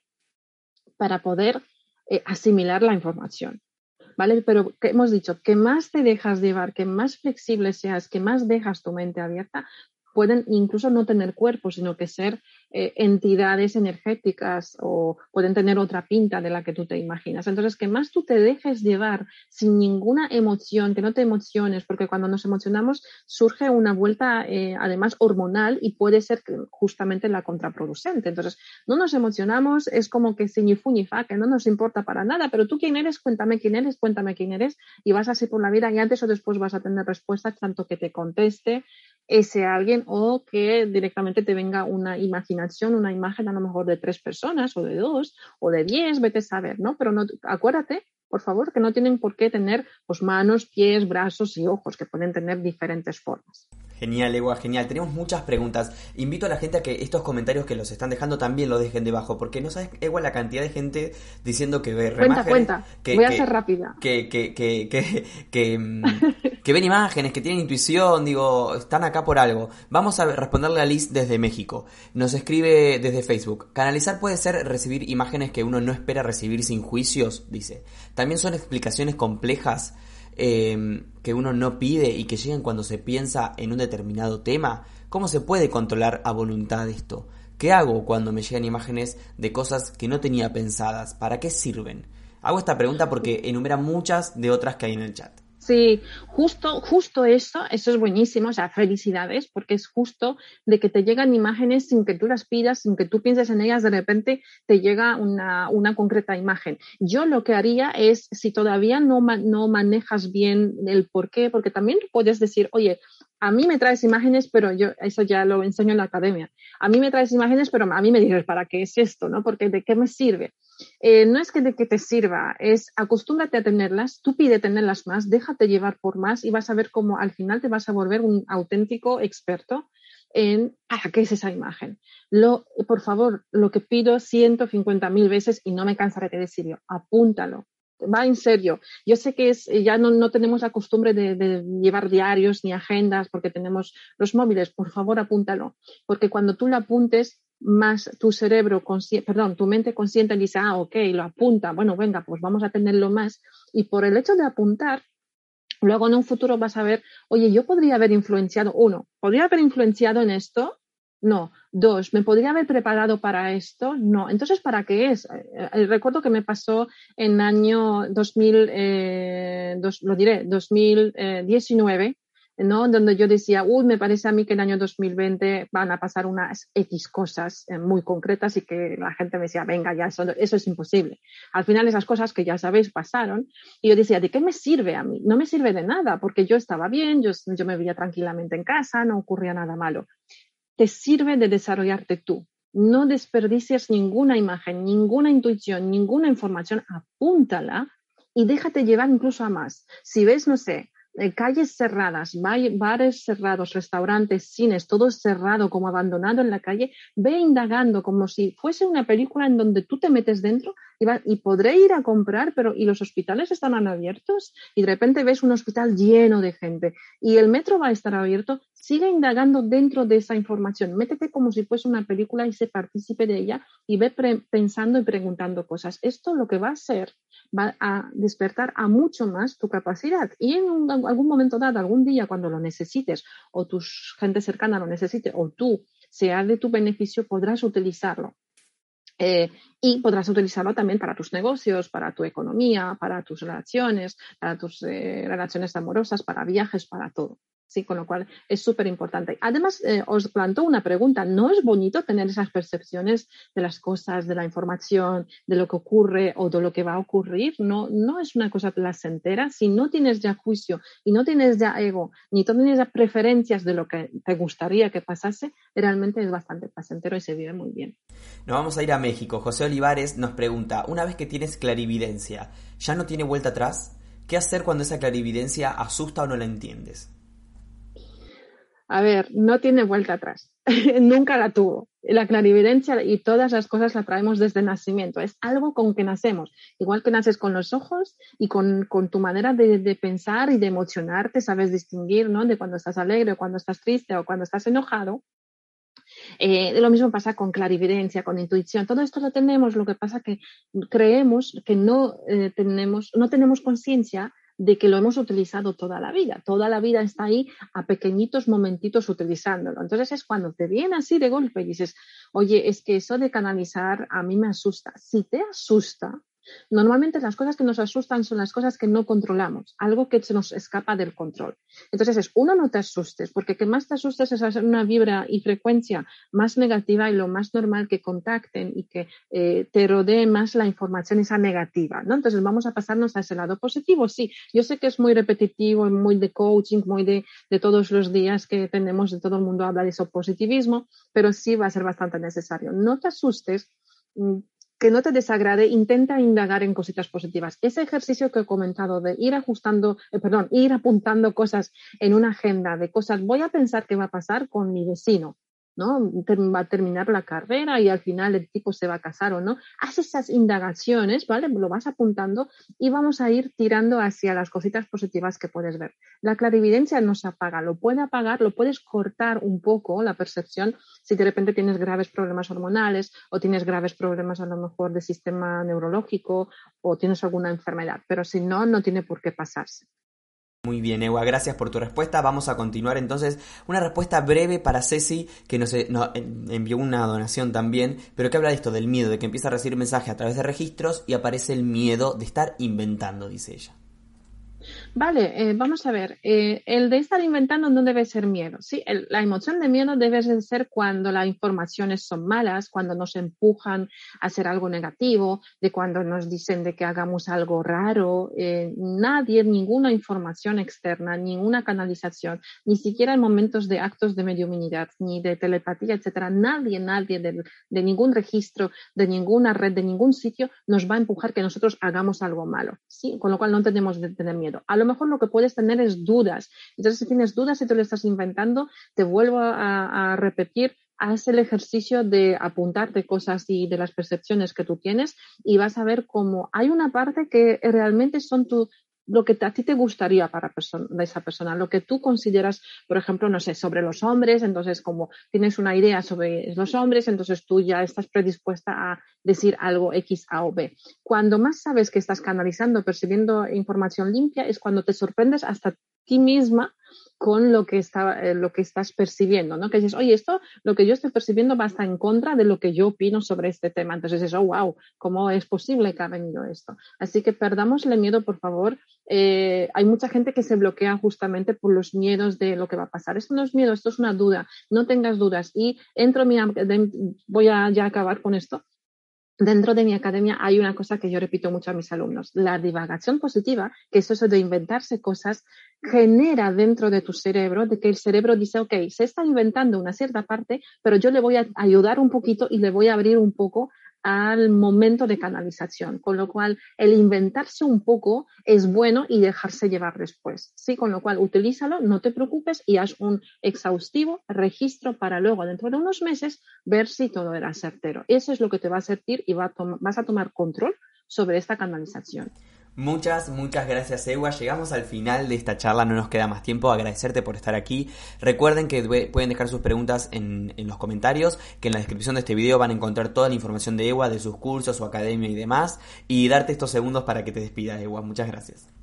para poder eh, asimilar la información. ¿Vale? Pero hemos dicho, que más te dejas llevar, que más flexible seas, que más dejas tu mente abierta, pueden incluso no tener cuerpo, sino que ser eh, entidades energéticas o pueden tener otra pinta de la que tú te imaginas. Entonces, que más tú te dejes llevar sin ninguna emoción, que no te emociones, porque cuando nos emocionamos surge una vuelta eh, además hormonal y puede ser justamente la contraproducente. Entonces, no nos emocionamos, es como que sin fa, que no nos importa para nada, pero tú quién eres, cuéntame quién eres, cuéntame quién eres, y vas así por la vida y antes o después vas a tener respuestas, tanto que te conteste ese alguien o que directamente te venga una imaginación, una imagen a lo mejor de tres personas o de dos o de diez, vete a saber, ¿no? Pero no, acuérdate, por favor, que no tienen por qué tener pues, manos, pies, brazos y ojos, que pueden tener diferentes formas. Genial, Ewa, genial. Tenemos muchas preguntas. Invito a la gente a que estos comentarios que los están dejando también los dejen debajo, porque no sabes, Ewa, la cantidad de gente diciendo que ve Cuenta, cuenta. Que, Voy a ser rápida. Que, que, que, que, mm, que, ven imágenes, que tienen intuición, digo, están acá por algo. Vamos a responderle a Liz desde México. Nos escribe desde Facebook. Canalizar puede ser recibir imágenes que uno no espera recibir sin juicios, dice. También son explicaciones complejas Em, que uno no pide y que llegan cuando se piensa en un determinado tema? ¿Cómo se puede controlar a voluntad esto? ¿Qué hago cuando me llegan imágenes de cosas que no tenía pensadas? ¿Para qué sirven? Hago esta pregunta porque enumera muchas de otras que hay en el chat. Sí, justo, justo eso, eso es buenísimo, o sea, felicidades, porque es justo de que te llegan imágenes sin que tú las pidas, sin que tú pienses en ellas, de repente te llega una, una concreta imagen. Yo lo que haría es, si todavía no, no manejas bien el por qué, porque también puedes decir, oye, a mí me traes imágenes, pero yo eso ya lo enseño en la academia. A mí me traes imágenes, pero a mí me dices, ¿para qué es esto? ¿no? Porque ¿de qué me sirve? Eh, no es que de que te sirva, es acostúmbrate a tenerlas, tú pide tenerlas más, déjate llevar por más y vas a ver cómo al final te vas a volver un auténtico experto en para qué es esa imagen. Lo, por favor, lo que pido 150 mil veces y no me cansaré de decirlo, apúntalo, va en serio. Yo sé que es, ya no, no tenemos la costumbre de, de, llevar diarios ni agendas porque tenemos los móviles. Por favor, apúntalo. Porque cuando tú lo apuntes, más tu cerebro, perdón, tu mente consciente dice, ah, ok, lo apunta, bueno, venga, pues vamos a tenerlo más. Y por el hecho de apuntar, luego en un futuro vas a ver, oye, yo podría haber influenciado, uno, podría haber influenciado en esto, no. Dos, ¿me podría haber preparado para esto? No. Entonces, ¿para qué es? Eh, eh, recuerdo que me pasó en año 2000, eh, lo diré, 2019, ¿no? Donde yo decía, uy, me parece a mí que el año 2020 van a pasar unas X cosas muy concretas y que la gente me decía, venga, ya, eso, eso es imposible. Al final esas cosas que ya sabéis pasaron y yo decía, ¿de qué me sirve a mí? No me sirve de nada porque yo estaba bien, yo me veía tranquilamente en casa, no ocurría nada malo. Te sirve de desarrollarte tú. No desperdicies ninguna imagen, ninguna intuición, ninguna información, apúntala y déjate llevar incluso a más. Si ves, no sé, eh, calles cerradas, bares cerrados, restaurantes, cines, todo cerrado, como abandonado en la calle, ve indagando como si fuese una película en donde tú te metes dentro y, podré ir a comprar, pero ¿y los hospitales están abiertos? Y de repente ves un hospital lleno de gente y el metro va a estar abierto, sigue indagando dentro de esa información, métete como si fuese una película y se participe de ella y ve pensando y preguntando cosas. Esto lo que va a hacer va a despertar a mucho más tu capacidad. Y en algún momento dado, algún día cuando lo necesites o tu gente cercana lo necesite o tú sea de tu beneficio, podrás utilizarlo. Eh, y podrás utilizarlo también para tus negocios, para tu economía, para tus relaciones, para tus eh, relaciones amorosas, para viajes, para todo. Sí, con lo cual es súper importante. Además, eh, os planto una pregunta. ¿No es bonito tener esas percepciones de las cosas, de la información, de lo que ocurre o de lo que va a ocurrir? No, no es una cosa placentera. Si no tienes ya juicio y no tienes ya ego, ni tienes ya preferencias de lo que te gustaría que pasase, realmente es bastante placentero y se vive muy bien. Nos vamos a ir a México. José Olivares nos pregunta, una vez que tienes clarividencia, ¿ya no tiene vuelta atrás? ¿Qué hacer cuando esa clarividencia asusta o no la entiendes? A ver, no tiene vuelta atrás. <laughs> Nunca la tuvo. La clarividencia y todas las cosas la traemos desde nacimiento. Es algo con que nacemos. Igual que naces con los ojos y con, tu manera de, pensar y de emocionarte, sabes distinguir, ¿no? De cuando estás alegre cuando estás triste o cuando estás enojado. Eh, lo mismo pasa con clarividencia, con intuición. Todo esto lo tenemos, lo que pasa que creemos que no eh, tenemos, no tenemos conciencia de que lo hemos utilizado toda la vida. Toda la vida está ahí a pequeñitos momentitos utilizándolo. Entonces es cuando te viene así de golpe y dices, oye, es que eso de canalizar a mí me asusta. Si te asusta, Normalmente las cosas que nos asustan son las cosas que no controlamos, algo que se nos escapa del control. Entonces es, uno, no te asustes, porque que más te asustes es hacer una vibra y frecuencia más negativa y lo más normal que contacten y que eh, te rodee más la información esa negativa, ¿no? Entonces vamos a pasarnos a ese lado positivo, sí. Yo sé que es muy repetitivo, muy de coaching, muy de, de todos los días que tenemos, de todo el mundo habla de eso positivismo, pero sí va a ser bastante necesario. No te asustes mm, que no te desagrade, intenta indagar en cositas positivas. Ese ejercicio que he comentado de ir ajustando, eh, perdón, ir apuntando cosas en una agenda de cosas, voy a pensar qué va a pasar con mi vecino, ¿no? Va a terminar la carrera y al final el tipo se va a casar o no. Haz esas indagaciones, ¿vale? Lo vas apuntando y vamos a ir tirando hacia las cositas positivas que puedes ver. La clarividencia no se apaga, lo puede apagar, lo puedes cortar un poco la percepción si de repente tienes graves problemas hormonales o tienes graves problemas a lo mejor de sistema neurológico o tienes alguna enfermedad, pero si no, no tiene por qué pasarse. Muy bien, Ewa, gracias por tu respuesta. Vamos a continuar entonces. Una respuesta breve para Ceci, que nos, nos, envió una donación también, pero que habla de esto, del miedo, de que empieza a recibir mensajes a través de registros y aparece el miedo de estar inventando, dice ella. Vale, eh, vamos a ver. Eh, el de estar inventando no debe ser miedo. Sí, la emoción de miedo debe ser cuando las informaciones son malas, cuando nos empujan a hacer algo negativo, de cuando nos dicen de que hagamos algo raro. Eh, nadie, ninguna información externa, ninguna canalización, ni siquiera en momentos de actos de mediuminidad, ni de telepatía, etcétera, nadie, nadie de, de ningún registro, de ninguna red, de ningún sitio nos va a empujar que nosotros hagamos algo malo. Sí, con lo cual no tenemos que tener miedo. Lo mejor lo que puedes tener es dudas. Entonces, si tienes dudas y te lo estás inventando, te vuelvo a, repetir, haz el ejercicio de apuntarte cosas y de las percepciones que tú tienes y vas a ver cómo hay una parte que realmente son tu, lo que a ti te gustaría para esa persona, lo que tú consideras, por ejemplo, no sé, sobre los hombres, entonces como tienes una idea sobre los hombres, entonces tú ya estás predispuesta a decir algo X, A o B. Cuando más sabes que estás canalizando, percibiendo información limpia, es cuando te sorprendes hasta ti misma con lo que, está, eh, lo que estás percibiendo, ¿no? Que dices, oye, esto, lo que yo estoy percibiendo va hasta en contra de lo que yo opino sobre este tema. Entonces dices, oh, wow, ¿cómo es posible que ha venido esto? Así que perdamosle miedo, por favor. Eh, hay mucha gente que se bloquea justamente por los miedos de lo que va a pasar. Esto no es miedo, esto es una duda. No tengas dudas. Y entro, mi, voy a ya acabar con esto dentro de mi academia hay una cosa que yo repito mucho a mis alumnos. La divagación positiva, que es eso de inventarse cosas, genera dentro de tu cerebro de que el cerebro dice, ok, se está inventando una cierta parte, pero yo le voy a ayudar un poquito y le voy a abrir un poco al momento de canalización, con lo cual el inventarse un poco es bueno y dejarse llevar después, ¿sí? Con lo cual utilízalo, no te preocupes y haz un exhaustivo registro para luego dentro de unos meses ver si todo era certero. Eso es lo que te va a servir y vas a tomar control sobre esta canalización. Muchas, muchas gracias Ewa. Llegamos al final de esta charla, no nos queda más tiempo. Agradecerte por estar aquí. Recuerden que pueden dejar sus preguntas en, los comentarios, que en la descripción de este video van a encontrar toda la información de Ewa, de sus cursos, su academia y demás. Y darte estos segundos para que te despidas, Ewa. Muchas gracias.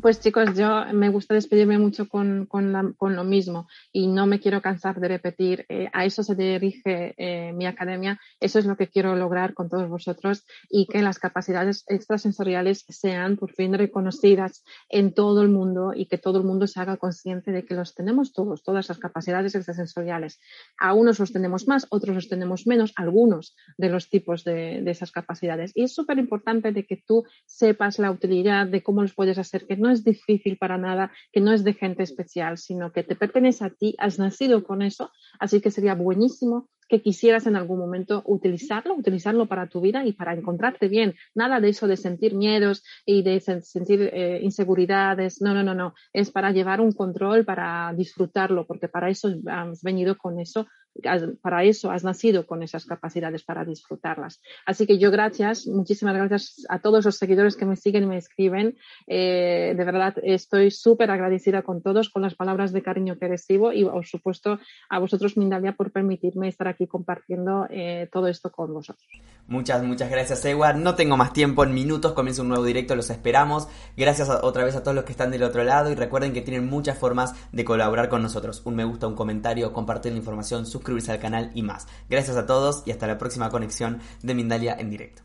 Pues chicos, yo me gusta despedirme mucho con, con, lo mismo y no me quiero cansar de repetir. Eh, a eso se dirige eh, mi academia, eso es lo que quiero lograr con todos vosotros y que las capacidades extrasensoriales sean por fin reconocidas en todo el mundo y que todo el mundo se haga consciente de que los tenemos todos, todas las capacidades extrasensoriales. A unos los tenemos más, otros los tenemos menos, algunos de los tipos de, esas capacidades. Y es súper importante de que tú sepas la utilidad de cómo los puedes hacer que no es difícil para nada, que no es de gente especial, sino que te pertenece a ti, has nacido con eso, así que sería buenísimo que quisieras en algún momento utilizarlo, utilizarlo para tu vida y para encontrarte bien. Nada de eso de sentir miedos y de sentir eh, inseguridades. No, no, no, no. Es para llevar un control, para disfrutarlo, porque para eso has venido con eso para eso has nacido con esas capacidades para disfrutarlas. Así que yo gracias, muchísimas gracias a todos los seguidores que me siguen y me escriben. Eh, de verdad, estoy súper agradecida con todos, con las palabras de cariño que recibo y, por supuesto, a vosotros, Mindalia, por permitirme estar aquí compartiendo eh, todo esto con vosotros. Muchas, muchas gracias, Edward. No tengo más tiempo, en minutos comienza un nuevo directo, los esperamos. Gracias otra vez a todos los que están del otro lado y recuerden que tienen muchas formas de colaborar con nosotros. Un me gusta, un comentario, compartir la información, suscribirse al canal y más. Gracias a todos y hasta la próxima conexión de Mindalia en directo.